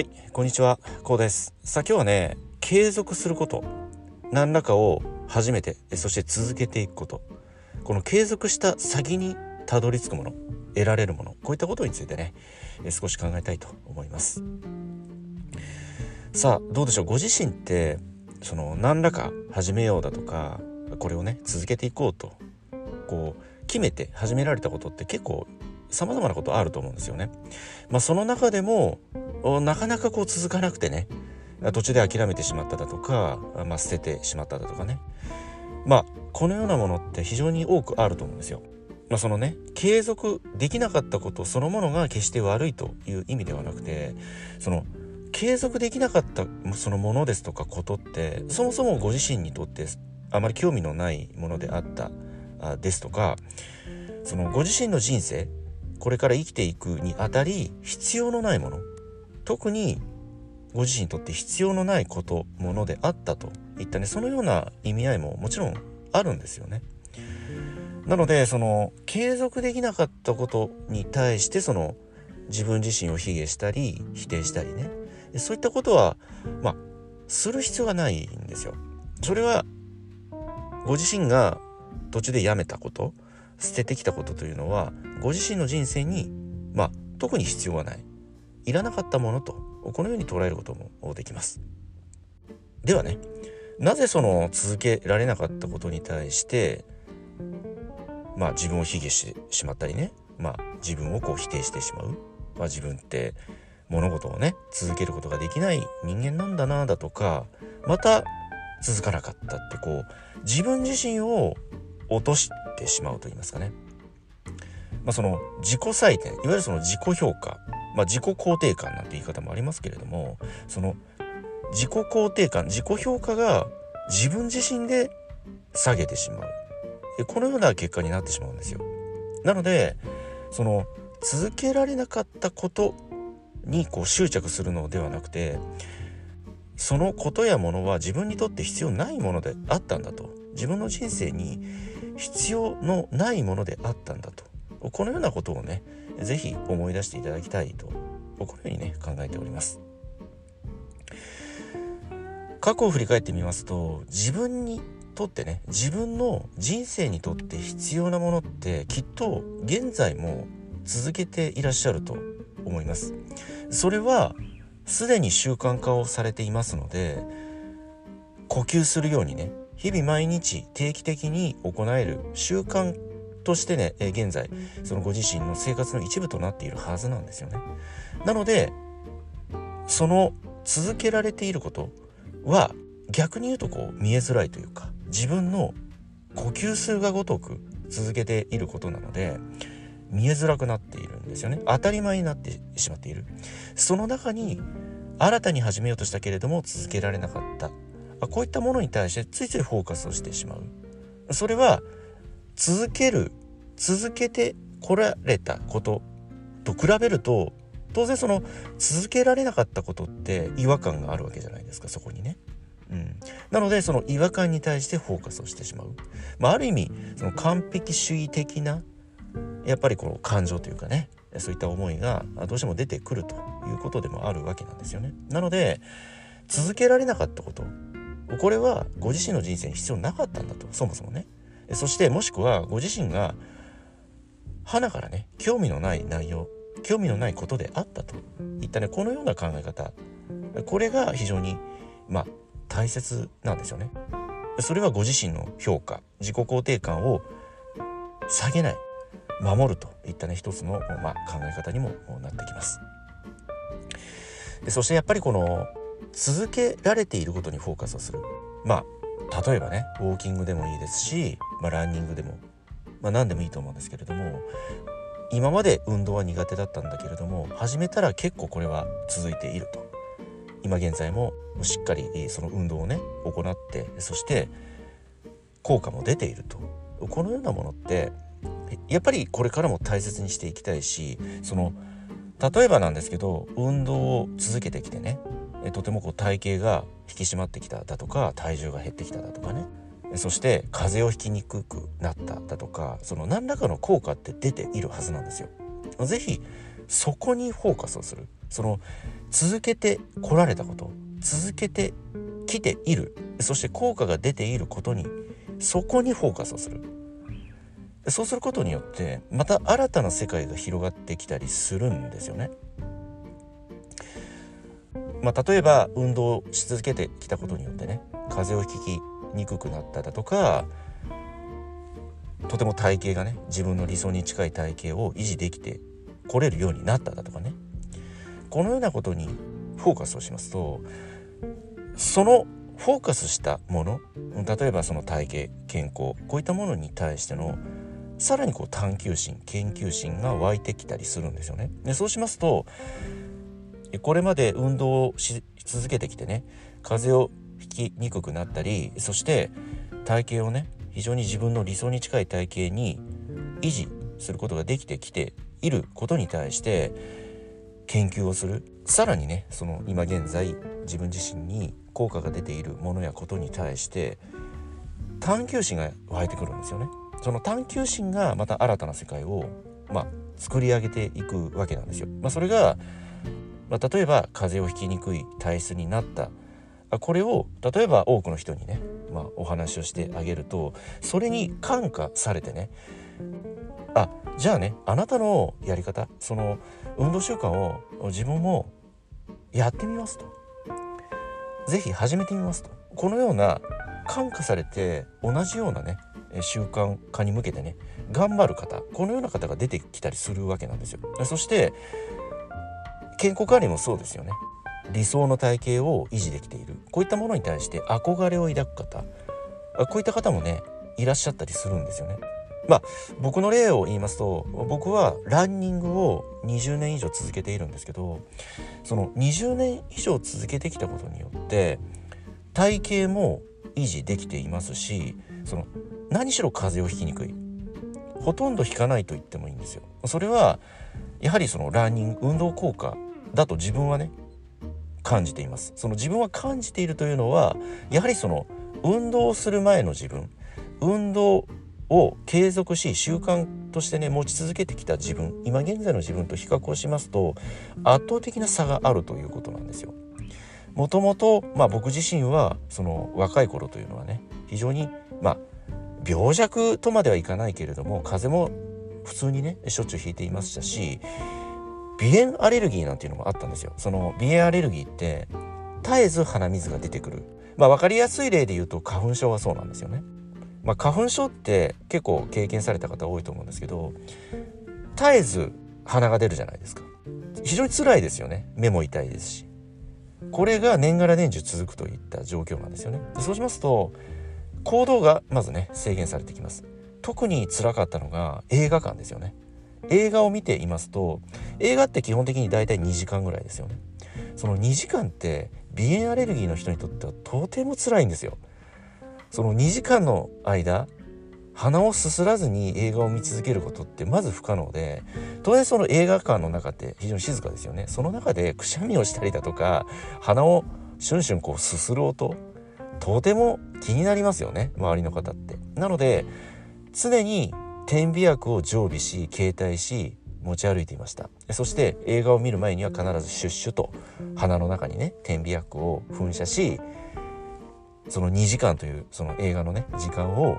はいこんにちはこうです。さあ今日はね継続すること何らかを初めてそして続けていくこと。この継続した先にたどり着くもの得られるものこういったことについてね少し考えたいと思います。さあどうでしょう？ご自身ってその何らか始めようだとかこれをね続けていこうとこう決めて始められたことって結構様々なことあると思うんですよね。まあ、その中でもなかなかこう続かなくてね途中で諦めてしまっただとか、まあ、捨ててしまっただとかねまあこのようなものって非常に多くあると思うんですよ。まあ、そのね継続できなかったことそのものが決して悪いという意味ではなくてその継続できなかったそのものですとかことってそもそもご自身にとってあまり興味のないものであったですとかそのご自身の人生これから生きていくにあたり必要のないもの特にご自身にとって必要のないことものであったといったねそのような意味合いももちろんあるんですよね。なのでその継続できなかったことに対してその自分自身を卑下したり否定したりねそういったことはまあする必要がないんですよ。それはご自身が途中でやめたこと捨ててきたことというのはご自身の人生にまあ特に必要はないいらなかったものとこのように捉えることもできますではねなぜその続けられなかったことに対してまあ自分を卑下してしまったりねまあ自分をこう否定してしまう、まあ、自分って物事をね続けることができない人間なんだなだとかまた続かなかったってこう自分自身を落としてしまうと言いますかね。まあ、その自己採点いわゆるその自己評価、まあ、自己肯定感なんて言い方もありますけれどもその自己肯定感自己評価が自分自身で下げてしまう。このような結果になってしまうんですよ。なのでその続けられなかったことにこう執着するのではなくてそのことやものは自分にとって必要ないものであったんだと。自分の人生に必要のないものであったんだと。このようなことをね是非思い出していただきたいとこのようにね考えております。過去を振り返ってみますと自分にとってね自分の人生にとって必要なものってきっと現在も続けていらっしゃると思います。それはすでに習慣化をされていますので呼吸するようにね日々毎日定期的に行える習慣としてね、え現在そのご自身の生活の一部となっているはずなんですよね。なのでその続けられていることは逆に言うとこう見えづらいというか自分の呼吸数がごとく続けていることなので見えづらくなっているんですよね。当たり前になってしまっている。その中に新たに始めようとしたけれども続けられなかった。こういったものに対してついついフォーカスをしてしまう。それは続ける続けてこられたことと比べると当然その続けられなかったことって違和感があるわけじゃないですかそこにね。うん、なのでその違和感に対してフォーカスをしてしまう、まあ、ある意味その完璧主義的なやっぱりこの感情というかねそういった思いがどうしても出てくるということでもあるわけなんですよね。なので続けられなかったことこれはご自身の人生に必要なかったんだとそもそもね。そしてもしくはご自身が花からね興味のない内容興味のないことであったといったねこのような考え方これが非常にまあ大切なんですよね。それはご自身の評価自己肯定感を下げない守るといったね一つの、まあ、考え方にもなってきます。でそしてやっぱりこの続けられていることにフォーカスをするまあ例えばねウォーキングでもいいですし、まあ、ランニングでも、まあ、何でもいいと思うんですけれども今まで運動は苦手だったんだけれども始めたら結構これは続いていると。今現在もしっかりその運動をね行ってそして効果も出ていると。このようなものってやっぱりこれからも大切にしていきたいしその例えばなんですけど運動を続けてきてねとてもこう体型が引き締まってきただとか体重が減ってきただとかねそして風邪をひきにくくなっただとかその何らかの効果って出ているはずなんですよ。是非そこにフォーカスをするその続けてこられたこと続けてきているそして効果が出ていることにそこにフォーカスをするそうすることによってまた新たな世界が広がってきたりするんですよね。まあ、例えば運動し続けてきたことによってね風邪をひきにくくなっただとかとても体型がね自分の理想に近い体型を維持できてこれるようになっただとかねこのようなことにフォーカスをしますとそのフォーカスしたもの例えばその体型健康こういったものに対してのさらにこう探求心研究心が湧いてきたりするんですよね。でそうしますとこれまで運動をし続けてきてね風邪をひきにくくなったりそして体型をね非常に自分の理想に近い体型に維持することができてきていることに対して研究をするさらにねその今現在自分自身に効果が出ているものやことに対して探求心が湧いてくるんですよね。その探求心がまた新たな世界を、まあ、作り上げていくわけなんですよ。まあ、それが、まあ、例えば風邪をひきにくい体質になった。これを例えば多くの人にね、まあ、お話をしてあげるとそれに感化されてねあじゃあねあなたのやり方その運動習慣を自分もやってみますと。是非始めてみますと。このような感化されて同じようなね習慣化に向けてね頑張る方このような方が出てきたりするわけなんですよ。そして健康管理もそうですよね理想の体型を維持できているこういったものに対して憧れを抱く方こういった方もねいらっしゃったりするんですよね。まあ僕の例を言いますと僕はランニングを20年以上続けているんですけどその20年以上続けてきたことによって体型も維持できていますしその何しろ風邪をひきにくいほとんど引かないと言ってもいいんですよ。それはやはりそのランニング運動効果だと自分はね感じていますその自分は感じているというのはやはりその運動をする前の自分運動を継続し習慣としてね持ち続けてきた自分今現在の自分と比較をしますと圧倒的な差があるということなんですよ。もともと、まあ、僕自身はその若い頃というのはね非常にまあ病弱とまではいかないけれども風邪も普通にねしょっちゅうひいていましたし鼻炎アレルギーなんていうのもあったんですよ。その鼻炎アレルギーって絶えず鼻水が出てくる。まあ分かりやすい例で言うと花粉症はそうなんですよね。まあ、花粉症って結構経験された方多いと思うんですけど絶えず鼻が出るじゃないですか。非常に辛いですよね。目も痛いですし。これが年がら年中続くといった状況なんですよね。そうしますと行動がまずね制限されてきます。特に辛かったのが映画館ですよね。映画を見ていますと映画って基本的に大体2時間ぐらいですよね。その2時間って鼻炎アレルギーの人にとってはとても辛いんですよ。その2時間の間鼻をすすらずに映画を見続けることってまず不可能で当然その映画館の中って非常に静かですよね。その中でくしゃみをしたりだとか鼻をシュンシュンこうすする音とても気になりますよね周りの方って。なので常に点鼻薬を常備し携帯し持ち歩いていましたそして映画を見る前には必ずシュッシュと鼻の中にね点鼻薬を噴射しその2時間というその映画のね時間を、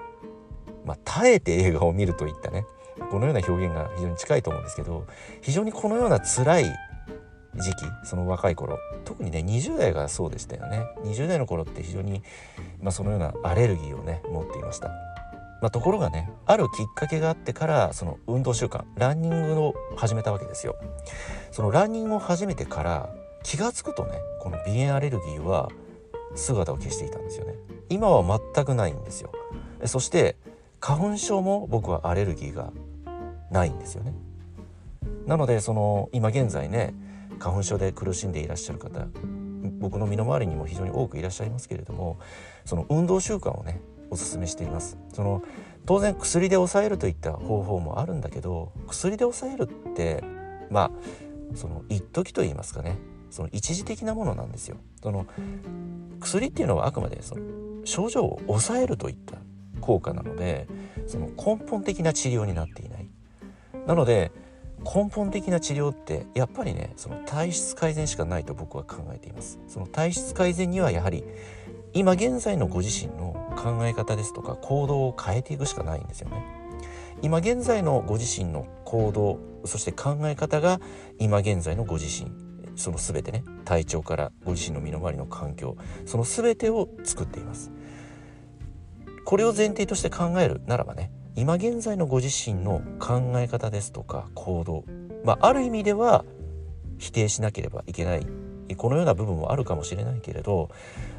まあ、耐えて映画を見るといったねこのような表現が非常に近いと思うんですけど非常にこのような辛い時期その若い頃特にね20代がそうでしたよね20代の頃って非常に、まあ、そのようなアレルギーをね持っていました。まあ、ところがねあるきっかけがあってからその運動習慣ランニングを始めたわけですよ。そのランニングを始めてから気が付くとねこの鼻炎アレルギーは姿を消していたんですよね。今は全くないんですよ。そして花粉症も僕はアレルギーがないんですよね。なのでその今現在ね花粉症で苦しんでいらっしゃる方僕の身の回りにも非常に多くいらっしゃいますけれどもその運動習慣をねおすすめしています。その当然薬で抑えるといった方法もあるんだけど薬で抑えるってまあその一時と言いますかね。その一時的なものなんですよ。その薬っていうのはあくまでその症状を抑えるといった効果なのでその根本的な治療になっていない。なので根本的な治療ってやっぱりねその体質改善しかないと僕は考えています。その体質改善にはやはり今現在のご自身の考え方ですとか行動を変えていくしかないんですよね。今現在のご自身の行動そして考え方が今現在のご自身その全てね体調からご自身の身の回りの環境その全てを作っています。これを前提として考えるならばね今現在のご自身の考え方ですとか行動まあある意味では否定しなければいけないこのような部分もあるかもしれないけれど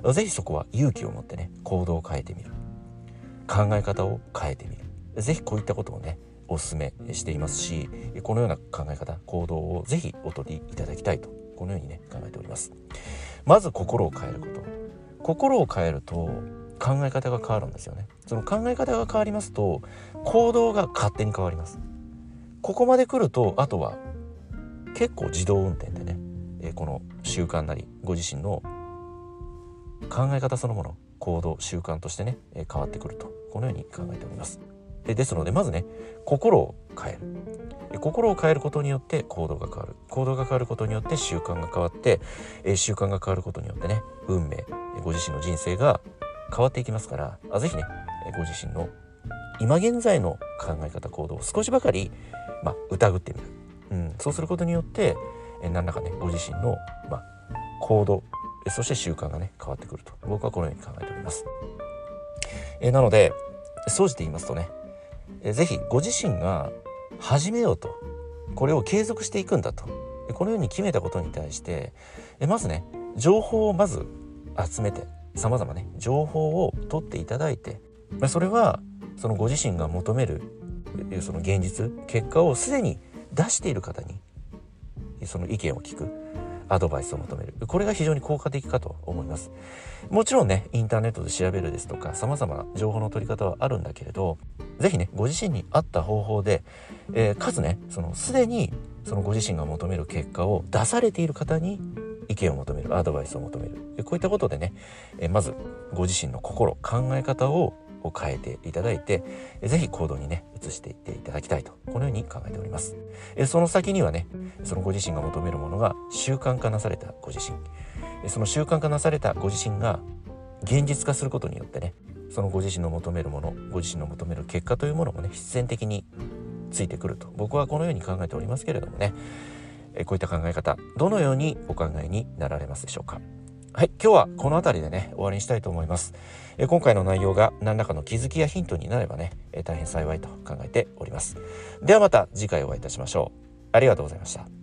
是非そこは勇気を持ってね行動を変えてみる。考え方を変えてみる。是非こういったことをねお勧めしていますしこのような考え方行動を是非お取りいただきたいとこのようにね考えております。まず心を変えること。心を変えると考え方が変わるんですよね。その考え方が変わりますと行動が勝手に変わります。ここまで来るとあとは結構自動運転でね、えこの習慣なりご自身の考え方そのもの行動習慣としてね、変わってくるとこのように考えております。でですのでまずね心を変える。心を変えることによって行動が変わる。行動が変わることによって習慣が変わって、習慣が変わることによってね運命ご自身の人生が変わっていきますからあぜひねご自身の今現在の考え方行動を少しばかり、まあ、疑ってみる、うん、そうすることによって何らかねご自身の、まあ、行動そして習慣がね変わってくると。僕はこのように考えております。えなので総じて言いますとねえぜひご自身が始めようと。これを継続していくんだと。このように決めたことに対してえまずね情報をまず集めてさまざまね情報を取っていただいてそれはそのご自身が求めるその現実結果をすでに出している方にその意見を聞くアドバイスを求める。これが非常に効果的かと思います。もちろんねインターネットで調べるですとか様々な情報の取り方はあるんだけれど是非ねご自身に合った方法で、えー、かつねそのすでにそのご自身が求める結果を出されている方に意見を求めるアドバイスを求める。こういったことでね、え、まずご自身の心考え方をを変えていただいて是非行動にね移していっていただきたいとこのように考えております。その先にはねそのご自身が求めるものが習慣化なされたご自身。その習慣化なされたご自身が現実化することによってねそのご自身の求めるものご自身の求める結果というものもね必然的についてくると。僕はこのように考えておりますけれどもねこういった考え方どのようにお考えになられますでしょうか？はい今日はこの辺りでね終わりにしたいと思います。え今回の内容が何らかの気づきやヒントになればねえ大変幸いと考えております。ではまた次回お会いいたしましょう。ありがとうございました。